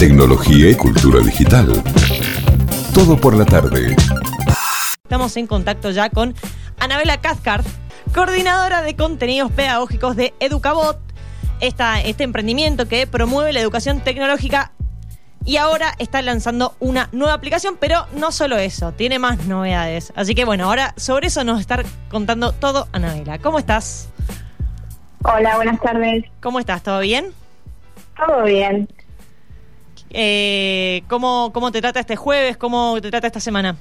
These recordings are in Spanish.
tecnología y cultura digital. Todo por la tarde. Estamos en contacto ya con Anabela Cathcart, coordinadora de contenidos pedagógicos de Educabot, esta, este emprendimiento que promueve la educación tecnológica y ahora está lanzando una nueva aplicación, pero no solo eso, tiene más novedades. Así que bueno, ahora sobre eso nos está contando todo Anabela. ¿Cómo estás? Hola, buenas tardes. ¿Cómo estás? ¿Todo bien? Todo bien. Eh, ¿cómo, ¿Cómo te trata este jueves? ¿Cómo te trata esta semana?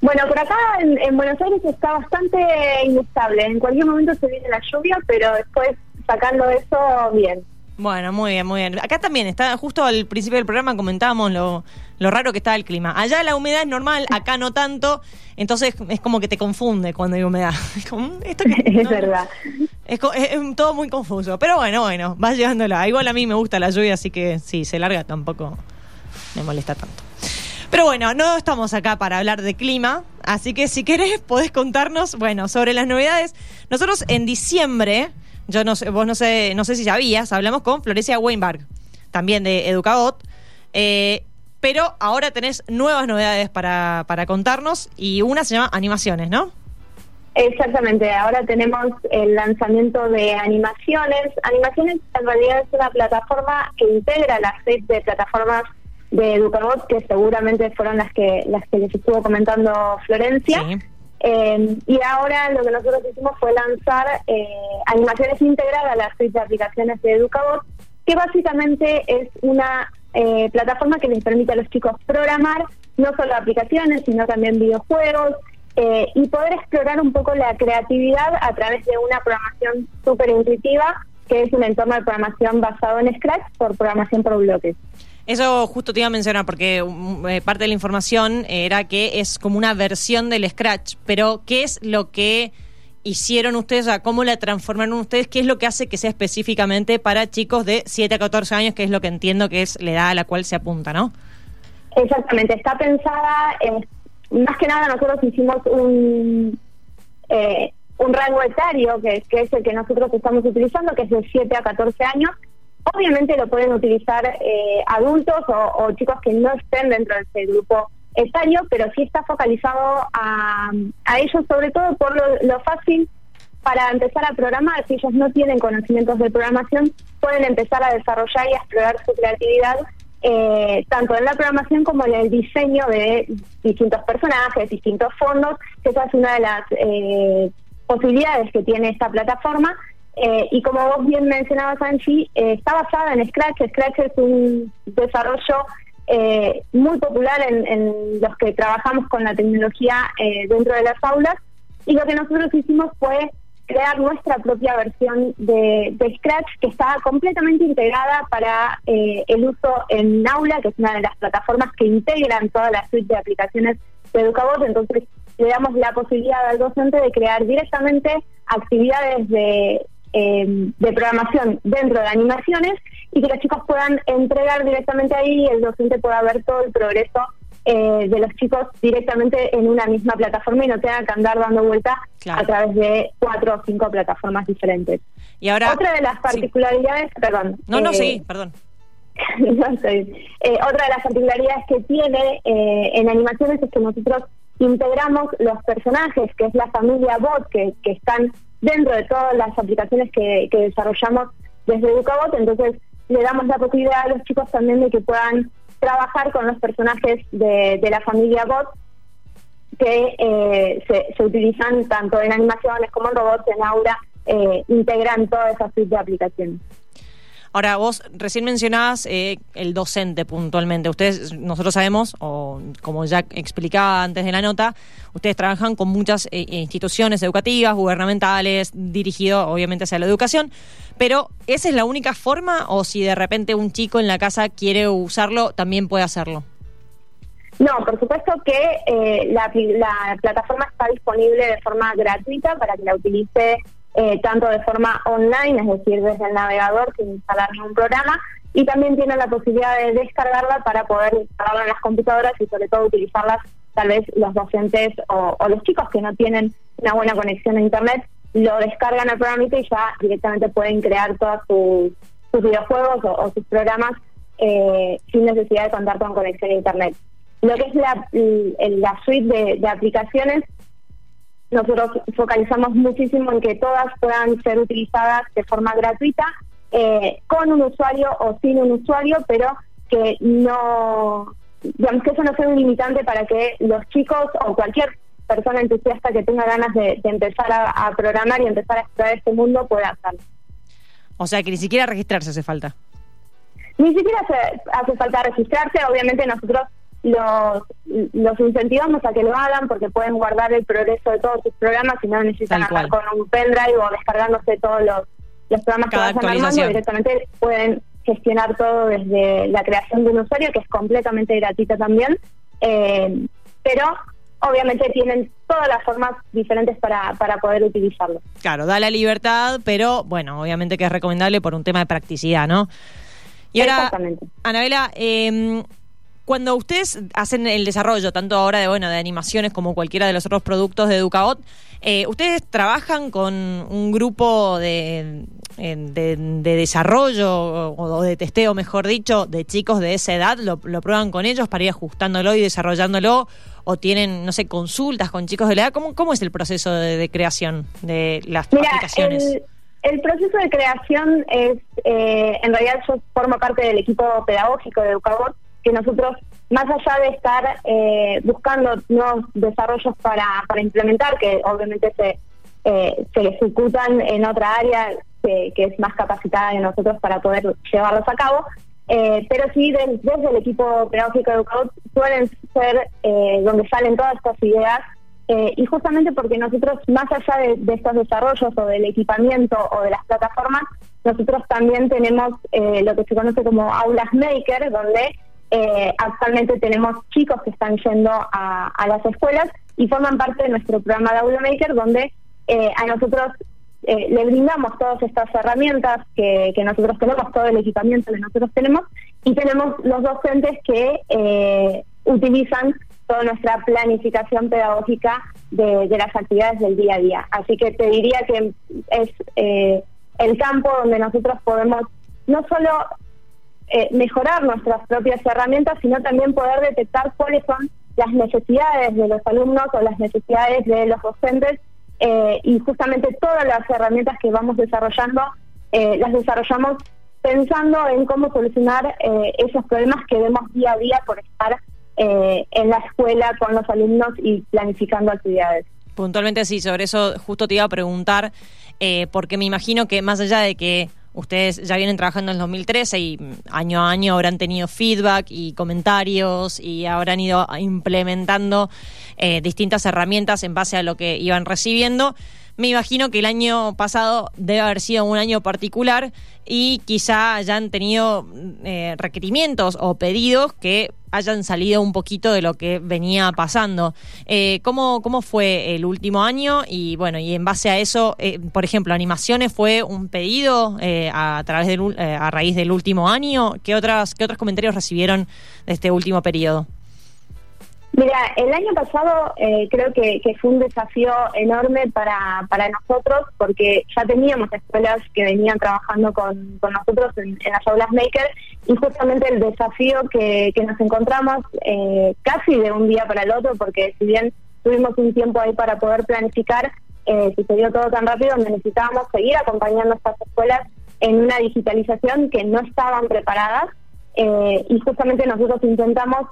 Bueno, por acá en, en, Buenos Aires está bastante inestable. En cualquier momento se viene la lluvia, pero después sacando eso, bien. Bueno, muy bien, muy bien. Acá también está, justo al principio del programa comentábamos lo, lo raro que está el clima. Allá la humedad es normal, acá no tanto, entonces es como que te confunde cuando hay humedad. Es, como, ¿esto que, es verdad. Es, es, todo muy confuso, pero bueno, bueno, vas llevándola. Igual a mí me gusta la lluvia, así que si se larga tampoco me molesta tanto. Pero bueno, no estamos acá para hablar de clima, así que si querés podés contarnos, bueno, sobre las novedades. Nosotros en diciembre yo no sé, vos no sé, no sé si sabías, hablamos con Florencia Weinberg, también de Educabot. Eh, pero ahora tenés nuevas novedades para, para contarnos y una se llama Animaciones, ¿no? Exactamente, ahora tenemos el lanzamiento de Animaciones. Animaciones en realidad es una plataforma que integra la red de plataformas de Educabot, que seguramente fueron las que las que les estuvo comentando Florencia. Sí. Eh, y ahora lo que nosotros hicimos fue lanzar eh, animaciones integradas a la suite de aplicaciones de Educabot, que básicamente es una eh, plataforma que les permite a los chicos programar no solo aplicaciones, sino también videojuegos eh, y poder explorar un poco la creatividad a través de una programación súper intuitiva, que es un entorno de programación basado en Scratch por programación por bloques. Eso justo te iba a mencionar porque um, eh, parte de la información era que es como una versión del Scratch, pero ¿qué es lo que hicieron ustedes? O ¿Cómo la transformaron ustedes? ¿Qué es lo que hace que sea específicamente para chicos de 7 a 14 años, que es lo que entiendo que es la edad a la cual se apunta, ¿no? Exactamente, está pensada, en, más que nada nosotros hicimos un... Eh, un rango etario que, que es el que nosotros estamos utilizando, que es de 7 a 14 años, Obviamente lo pueden utilizar eh, adultos o, chicos que no estén dentro de ese grupo etario, pero sí está focalizado a, ellos, sobre todo por lo, lo, fácil para empezar a programar. Si ellos no tienen conocimientos de programación, pueden empezar a desarrollar y a explorar su creatividad, eh, tanto en la programación como en el diseño de distintos personajes, distintos fondos, que esa es una de las eh, posibilidades que tiene esta plataforma eh, y como vos bien mencionabas, Angie, eh, está basada en Scratch. Scratch es un desarrollo eh, muy popular en, los que trabajamos con la tecnología dentro de las aulas. Y lo que nosotros hicimos fue crear nuestra propia versión de, Scratch que está completamente integrada para el uso en Aula, que es una de las plataformas que integran toda la suite de aplicaciones de Educabot. Entonces, le damos la posibilidad al docente de crear directamente actividades de eh, de programación dentro de animaciones y que los chicos puedan entregar directamente ahí y el docente pueda ver todo el progreso eh, de los chicos directamente en una misma plataforma y no tengan que andar dando vueltas claro. a través de cuatro o cinco plataformas diferentes. Y ahora otra de las particularidades, sí. perdón. No, no, eh, sí, perdón. no sé. Eh, otra de las particularidades que tiene eh, en animaciones es que nosotros integramos los personajes, que es la familia bot, que, están dentro de todas las aplicaciones que, desarrollamos desde Educabot, entonces le damos la posibilidad a los chicos también de que puedan trabajar con los personajes de, la familia Bot que eh, se, se, utilizan tanto en animaciones como en robots, en Aura, eh, integran toda esa suite de aplicaciones. Ahora, vos recién mencionabas eh, el docente puntualmente. Ustedes, nosotros sabemos, o como ya explicaba antes de la nota, ustedes trabajan con muchas eh, instituciones educativas, gubernamentales, dirigido obviamente hacia la educación, pero ¿esa es la única forma o si de repente un chico en la casa quiere usarlo, también puede hacerlo? No, por supuesto que eh, la, la plataforma está disponible de forma gratuita para que la utilice eh, tanto de forma online, es decir, desde el navegador sin instalar ningún programa, y también tiene la posibilidad de descargarla para poder instalarla en las computadoras y sobre todo utilizarlas tal vez los docentes o, los chicos que no tienen una buena conexión a Internet, lo descargan al programita y ya directamente pueden crear todos sus, videojuegos o, o, sus programas eh, sin necesidad de contar con conexión a Internet. Lo que es la, la suite de, aplicaciones, nosotros focalizamos muchísimo en que todas puedan ser utilizadas de forma gratuita, eh, con un usuario o sin un usuario, pero que no, digamos que eso no sea un limitante para que los chicos o cualquier persona entusiasta que tenga ganas de, empezar a, programar y empezar a explorar este mundo pueda hacerlo. O sea que ni siquiera registrarse hace falta. Ni siquiera hace, falta registrarse, obviamente nosotros los, los incentivamos a que lo hagan porque pueden guardar el progreso de todos sus programas y no necesitan andar con un pendrive o descargándose todos los, los programas que vayan armando, directamente pueden gestionar todo desde la creación de un usuario que es completamente gratuita también, eh, pero obviamente tienen todas las formas diferentes para, para poder utilizarlo. Claro, da la libertad, pero bueno, obviamente que es recomendable por un tema de practicidad, ¿no? Y ahora, Anabela, eh, cuando ustedes hacen el desarrollo, tanto ahora de bueno de animaciones como cualquiera de los otros productos de Educaot, eh, ustedes trabajan con un grupo de, de, desarrollo o, de testeo, mejor dicho, de chicos de esa edad, lo, prueban con ellos para ir ajustándolo y desarrollándolo, o tienen, no sé, consultas con chicos de la edad. ¿Cómo, cómo es el proceso de, creación de las aplicaciones? El, proceso de creación es, eh, en realidad yo formo parte del equipo pedagógico de Educabot, que nosotros, más allá de estar eh, buscando nuevos desarrollos para, implementar, que obviamente se, eh, se ejecutan en otra área que, es más capacitada de nosotros para poder llevarlos a cabo, eh, pero sí desde el equipo pedagógico educador suelen ser donde salen todas estas ideas y justamente porque nosotros, más allá de, estos desarrollos o del equipamiento o de las plataformas, nosotros también tenemos lo que se conoce como aulas maker, donde eh, actualmente tenemos chicos que están yendo a, las escuelas y forman parte de nuestro programa de Aula Maker, donde eh, a nosotros eh, le brindamos todas estas herramientas que, nosotros tenemos, todo el equipamiento que nosotros tenemos, y tenemos los docentes que utilizan toda nuestra planificación pedagógica de, las actividades del día a día. Así que te diría que es el campo donde nosotros podemos no solo eh, mejorar nuestras propias herramientas, sino también poder detectar cuáles son las necesidades de los alumnos o las necesidades de los docentes eh, y justamente todas las herramientas que vamos desarrollando eh, las desarrollamos pensando en cómo solucionar esos problemas que vemos día a día por estar en la escuela con los alumnos y planificando actividades. Puntualmente sí, sobre eso justo te iba a preguntar, porque me imagino que más allá de que Ustedes ya vienen trabajando en el 2013 y año a año habrán tenido feedback y comentarios y habrán ido implementando eh, distintas herramientas en base a lo que iban recibiendo. Me imagino que el año pasado debe haber sido un año particular y quizá hayan tenido eh, requerimientos o pedidos que hayan salido un poquito de lo que venía pasando. Eh, ¿cómo, ¿Cómo fue el último año? Y bueno, y en base a eso, eh, por ejemplo, animaciones fue un pedido eh, a, través del, a raíz del último año. ¿Qué, otras, ¿Qué otros comentarios recibieron de este último periodo? Mira, el año pasado eh, creo que, fue un desafío enorme para, para nosotros porque ya teníamos escuelas que venían trabajando con, nosotros en, las aulas Maker y justamente el desafío que, nos encontramos eh, casi de un día para el otro porque si bien tuvimos un tiempo ahí para poder planificar, eh, sucedió todo tan rápido, necesitábamos seguir acompañando a estas escuelas en una digitalización que no estaban preparadas eh, y justamente nosotros intentamos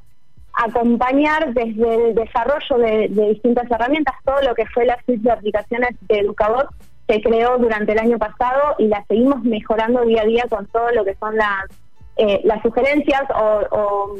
acompañar desde el desarrollo de, distintas herramientas todo lo que fue la suite de aplicaciones de Educabot se creó durante el año pasado y la seguimos mejorando día a día con todo lo que son las, eh, las sugerencias o,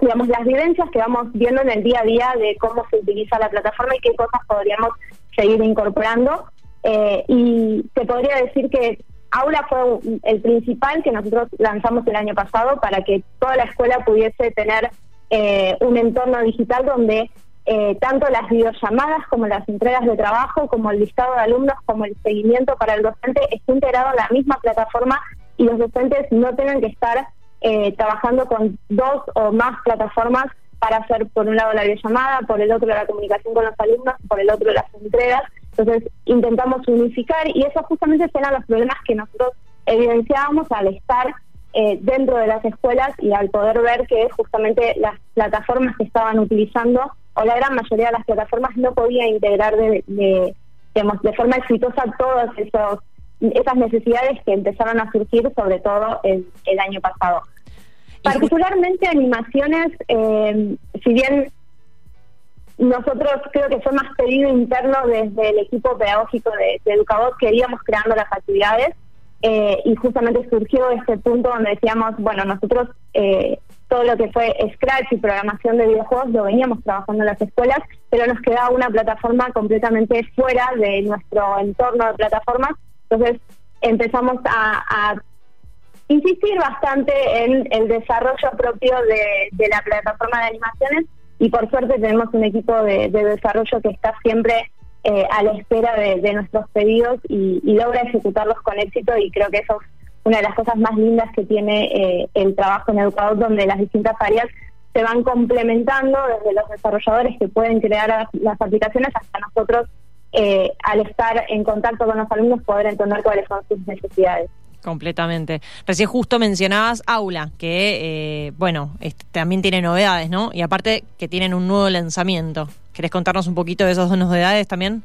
digamos las vivencias que vamos viendo en el día a día de cómo se utiliza la plataforma y qué cosas podríamos seguir incorporando. Eh, y te podría decir que Aula fue el principal que nosotros lanzamos el año pasado para que toda la escuela pudiese tener eh, un entorno digital donde eh, tanto las videollamadas como las entregas de trabajo, como el listado de alumnos, como el seguimiento para el docente esté integrado en la misma plataforma y los docentes no tengan que estar eh, trabajando con dos o más plataformas para hacer por un lado la videollamada, por el otro la comunicación con los alumnos, por el otro las entregas. Entonces intentamos unificar y eso justamente eran los problemas que nosotros evidenciábamos al estar eh, dentro de las escuelas y al poder ver que justamente las plataformas que estaban utilizando o la gran mayoría de las plataformas no podía integrar de, de, de forma exitosa todas esos esas necesidades que empezaron a surgir sobre todo el, el año pasado. Particularmente animaciones, eh, si bien nosotros creo que fue más pedido interno desde el equipo pedagógico de, de Educabot que íbamos creando las actividades eh, y justamente surgió este punto donde decíamos, bueno, nosotros eh, todo lo que fue Scratch y programación de videojuegos lo veníamos trabajando en las escuelas, pero nos quedaba una plataforma completamente fuera de nuestro entorno de plataformas. Entonces empezamos a, insistir bastante en el desarrollo propio de, la plataforma de animaciones y por suerte tenemos un equipo de, desarrollo que está siempre eh, a la espera de, nuestros pedidos y, y, logra ejecutarlos con éxito y creo que eso es una de las cosas más lindas que tiene eh, el trabajo en Educador, donde las distintas áreas se van complementando desde los desarrolladores que pueden crear las aplicaciones hasta nosotros, eh, al estar en contacto con los alumnos, poder entender cuáles son sus necesidades. Completamente. Recién justo mencionabas Aula, que, eh, bueno, también tiene novedades, ¿no? Y aparte que tienen un nuevo lanzamiento. ¿Querés contarnos un poquito de esas dos novedades también?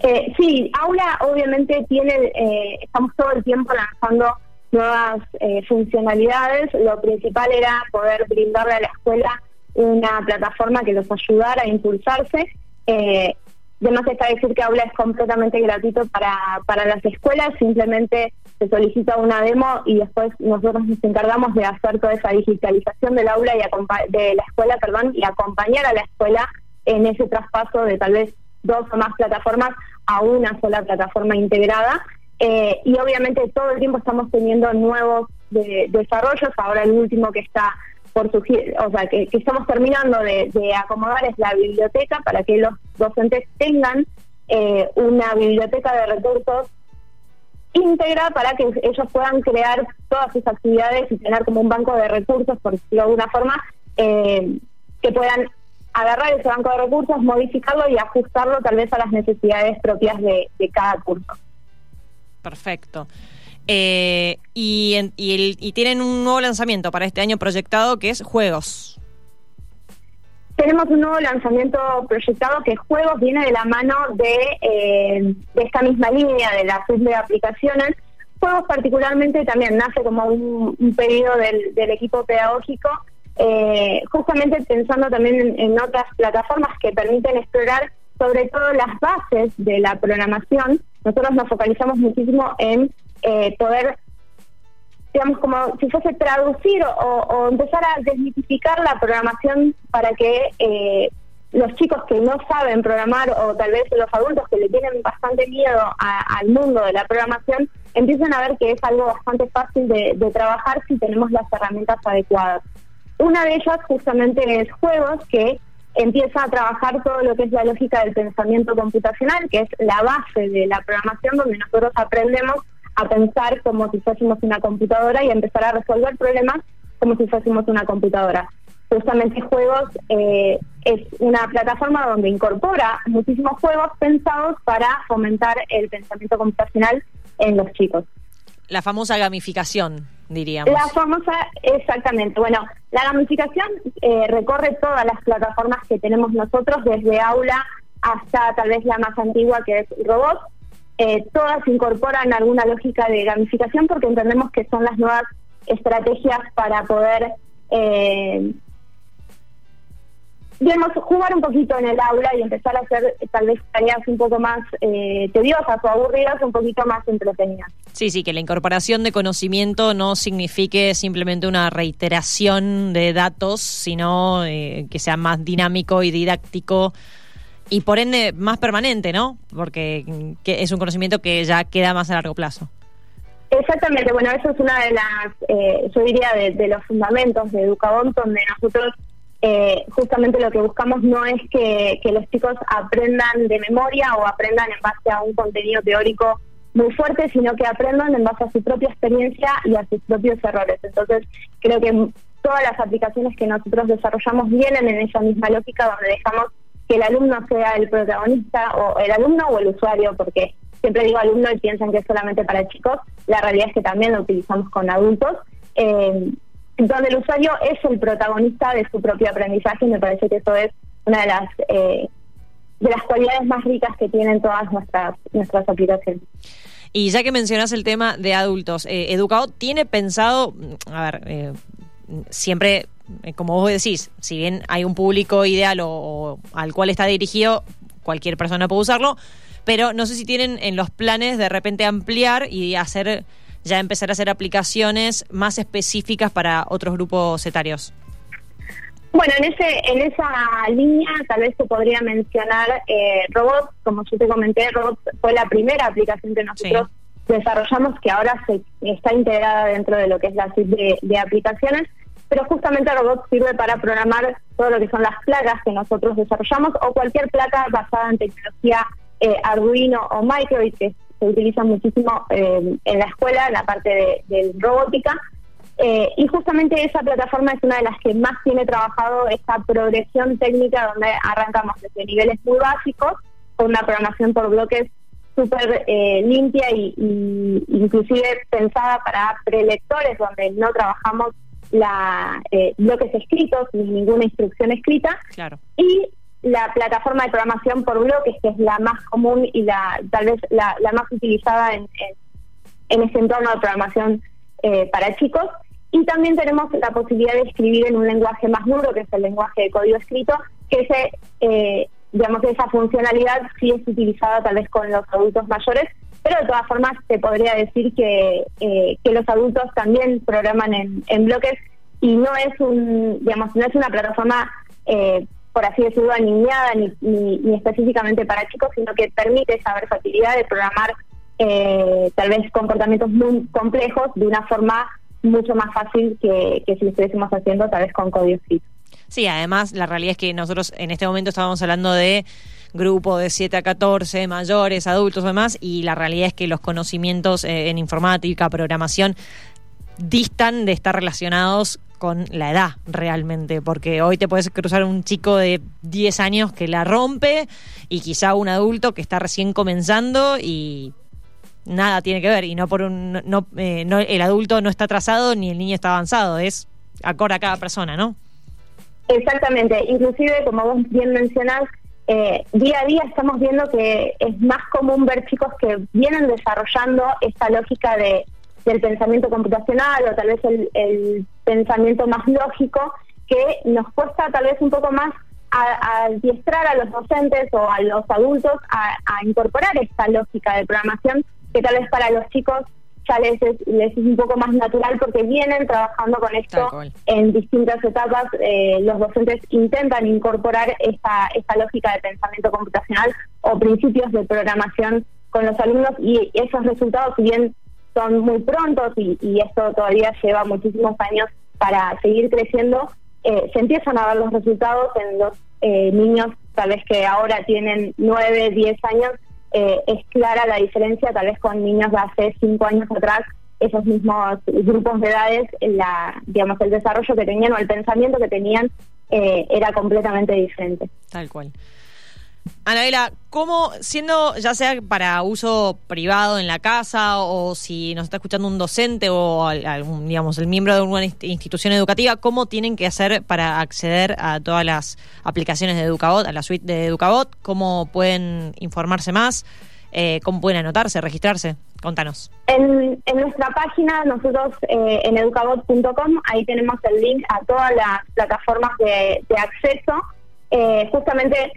Eh, sí, Aula obviamente tiene, eh, estamos todo el tiempo lanzando nuevas eh, funcionalidades. Lo principal era poder brindarle a la escuela una plataforma que los ayudara a impulsarse. Eh, además está decir que Aula es completamente gratuito para, para las escuelas, simplemente se solicita una demo y después nosotros nos encargamos de hacer toda esa digitalización del aula y de la escuela, perdón, y acompañar a la escuela en ese traspaso de tal vez dos o más plataformas a una sola plataforma integrada. Eh, y obviamente todo el tiempo estamos teniendo nuevos desarrollos. Ahora el último que está por surgir, o sea, que, estamos terminando de, acomodar es la biblioteca para que los docentes tengan eh, una biblioteca de recursos íntegra para que ellos puedan crear todas sus actividades y tener como un banco de recursos, por decirlo de alguna forma, eh, que puedan agarrar ese banco de recursos, modificarlo y ajustarlo tal vez a las necesidades propias de, cada curso. Perfecto. Eh, y, y, tienen un nuevo lanzamiento para este año proyectado que es Juegos. Tenemos un nuevo lanzamiento proyectado que Juegos viene de la mano de, eh, esta misma línea de la suite de aplicaciones. Juegos particularmente también nace como un, pedido del, del equipo pedagógico eh, justamente pensando también en, otras plataformas que permiten explorar sobre todo las bases de la programación, nosotros nos focalizamos muchísimo en eh, poder, digamos, como si fuese traducir o, empezar a desmitificar la programación para que eh, los chicos que no saben programar o tal vez los adultos que le tienen bastante miedo al mundo de la programación empiecen a ver que es algo bastante fácil de trabajar si tenemos las herramientas adecuadas. Una de ellas justamente es juegos que empieza a trabajar todo lo que es la lógica del pensamiento computacional, que es la base de la programación donde nosotros aprendemos a pensar como si fuésemos una computadora y empezar a resolver problemas como si fuésemos una computadora. Justamente Juegos eh, es una plataforma donde incorpora muchísimos juegos pensados para fomentar el pensamiento computacional en los chicos. La famosa gamificación diríamos. La famosa, exactamente. Bueno, la gamificación eh, recorre todas las plataformas que tenemos nosotros, desde aula hasta tal vez la más antigua que es robot. Eh, todas incorporan alguna lógica de gamificación porque entendemos que son las nuevas estrategias para poder eh, digamos, jugar un poquito en el aula y empezar a hacer tal vez tareas un poco más eh, tediosas o aburridas, un poquito más entretenidas. Sí, sí, que la incorporación de conocimiento no signifique simplemente una reiteración de datos, sino eh, que sea más dinámico y didáctico y por ende más permanente, ¿no? Porque es un conocimiento que ya queda más a largo plazo. Exactamente, bueno, eso es una de las, eh, yo diría, de, de, los fundamentos de Educabón, donde nosotros eh, justamente lo que buscamos no es que, los chicos aprendan de memoria o aprendan en base a un contenido teórico muy fuerte, sino que aprendan en base a su propia experiencia y a sus propios errores. Entonces, creo que todas las aplicaciones que nosotros desarrollamos vienen en esa misma lógica donde dejamos que el alumno sea el protagonista o el alumno o el usuario, porque siempre digo alumno y piensan que es solamente para chicos, la realidad es que también lo utilizamos con adultos, eh, donde el usuario es el protagonista de su propio aprendizaje y me parece que eso es una de las eh, de las cualidades más ricas que tienen todas nuestras nuestras aplicaciones. Y ya que mencionas el tema de adultos, eh, Educado tiene pensado, a ver, eh, siempre, como vos decís, si bien hay un público ideal o, al cual está dirigido, cualquier persona puede usarlo, pero no sé si tienen en los planes de repente ampliar y hacer, ya empezar a hacer aplicaciones más específicas para otros grupos etarios. Bueno, en ese en esa línea tal vez se podría mencionar eh, Robots, como yo te comenté, Robots fue la primera aplicación que nosotros desarrollamos que ahora se está integrada dentro de lo que es la suite de, aplicaciones, pero justamente Robots sirve para programar todo lo que son las placas que nosotros desarrollamos o cualquier placa basada en tecnología eh, Arduino o Micro:bit que se utiliza muchísimo eh, en la escuela, en la parte de robótica. Eh, y justamente esa plataforma es una de las que más tiene trabajado esta progresión técnica donde arrancamos desde niveles muy básicos con una programación por bloques súper limpia y, inclusive pensada para prelectores donde no trabajamos la eh, bloques escritos ni ninguna instrucción escrita claro. y la plataforma de programación por bloques que es la más común y la tal vez la, más utilizada en, en, ese entorno de programación para chicos y también tenemos la posibilidad de escribir en un lenguaje más duro, que es el lenguaje de código escrito, que ese, eh, digamos, esa funcionalidad sí es utilizada tal vez con los adultos mayores, pero de todas formas te podría decir que, eh, que los adultos también programan en, en, bloques y no es un, digamos, no es una plataforma, eh, por así decirlo, aniñada ni, ni, específicamente para chicos, sino que permite esa versatilidad de programar tal vez comportamientos muy complejos de una forma mucho más fácil que, si lo estuviésemos haciendo tal vez con código escrito. Sí, además la realidad es que nosotros en este momento estábamos hablando de grupo de 7 a 14, mayores, adultos, demás, y la realidad es que los conocimientos eh, en informática, programación, distan de estar relacionados con la edad realmente, porque hoy te puedes cruzar un chico de 10 años que la rompe y quizá un adulto que está recién comenzando y nada tiene que ver y no por un eh, no el adulto no está atrasado ni el niño está avanzado es acorde a cada persona no exactamente. Inclusive como vos bien mencionás eh, día a día estamos viendo que es más común ver chicos que vienen desarrollando esta lógica de del pensamiento computacional o tal vez el, pensamiento más lógico que nos cuesta tal vez un poco más a, adiestrar a los docentes o a los adultos a, incorporar esta lógica de programación que tal vez para los chicos ya les es, les es un poco más natural porque vienen trabajando con esto en distintas etapas. Eh, los docentes intentan incorporar esta, esta lógica de pensamiento computacional o principios de programación con los alumnos y esos resultados, si bien son muy prontos y, esto todavía lleva muchísimos años para seguir creciendo, eh, se empiezan a ver los resultados en los eh, niños tal vez que ahora tienen 9, 10 años eh, es clara la diferencia tal vez con niños de hace cinco años atrás, esos mismos grupos de edades, la, digamos, el desarrollo que tenían o el pensamiento que tenían eh, era completamente diferente. Tal cual. Anabela, ¿cómo, siendo ya sea para uso privado en la casa o si nos está escuchando un docente o algún, digamos, el miembro de una institución educativa, cómo tienen que hacer para acceder a todas las aplicaciones de Educabot, a la suite de Educabot? ¿Cómo pueden informarse más? Eh, ¿Cómo pueden anotarse, registrarse? Contanos. En, nuestra página, nosotros eh, en educabot.com, ahí tenemos el link a todas las plataformas de, acceso. Eh, justamente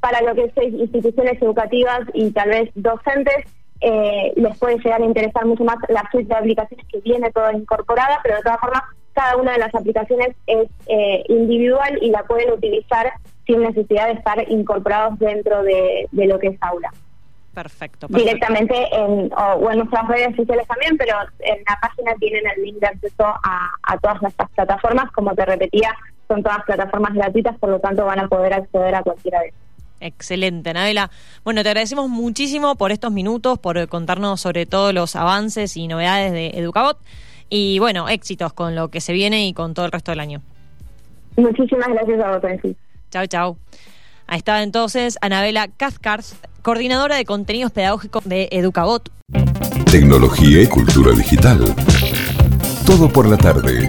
para lo que es instituciones educativas y tal vez docentes, eh, les puede llegar a interesar mucho más la suite de aplicaciones que viene toda incorporada, pero de todas formas cada una de las aplicaciones es eh, individual y la pueden utilizar sin necesidad de estar incorporados dentro de, lo que es aula. Perfecto. Directamente en, o, en nuestras redes sociales también, pero en la página tienen el link de acceso a, a todas nuestras plataformas. Como te repetía, son todas plataformas gratuitas, por lo tanto van a poder acceder a cualquiera de ellas. Excelente, Anabela. Bueno, te agradecemos muchísimo por estos minutos, por contarnos sobre todos los avances y novedades de Educabot. Y bueno, éxitos con lo que se viene y con todo el resto del año. Muchísimas gracias a vos, Chao, chao. Ahí estaba entonces Anabela Cathcart, coordinadora de contenidos pedagógicos de Educabot. Tecnología y cultura digital. Todo por la tarde.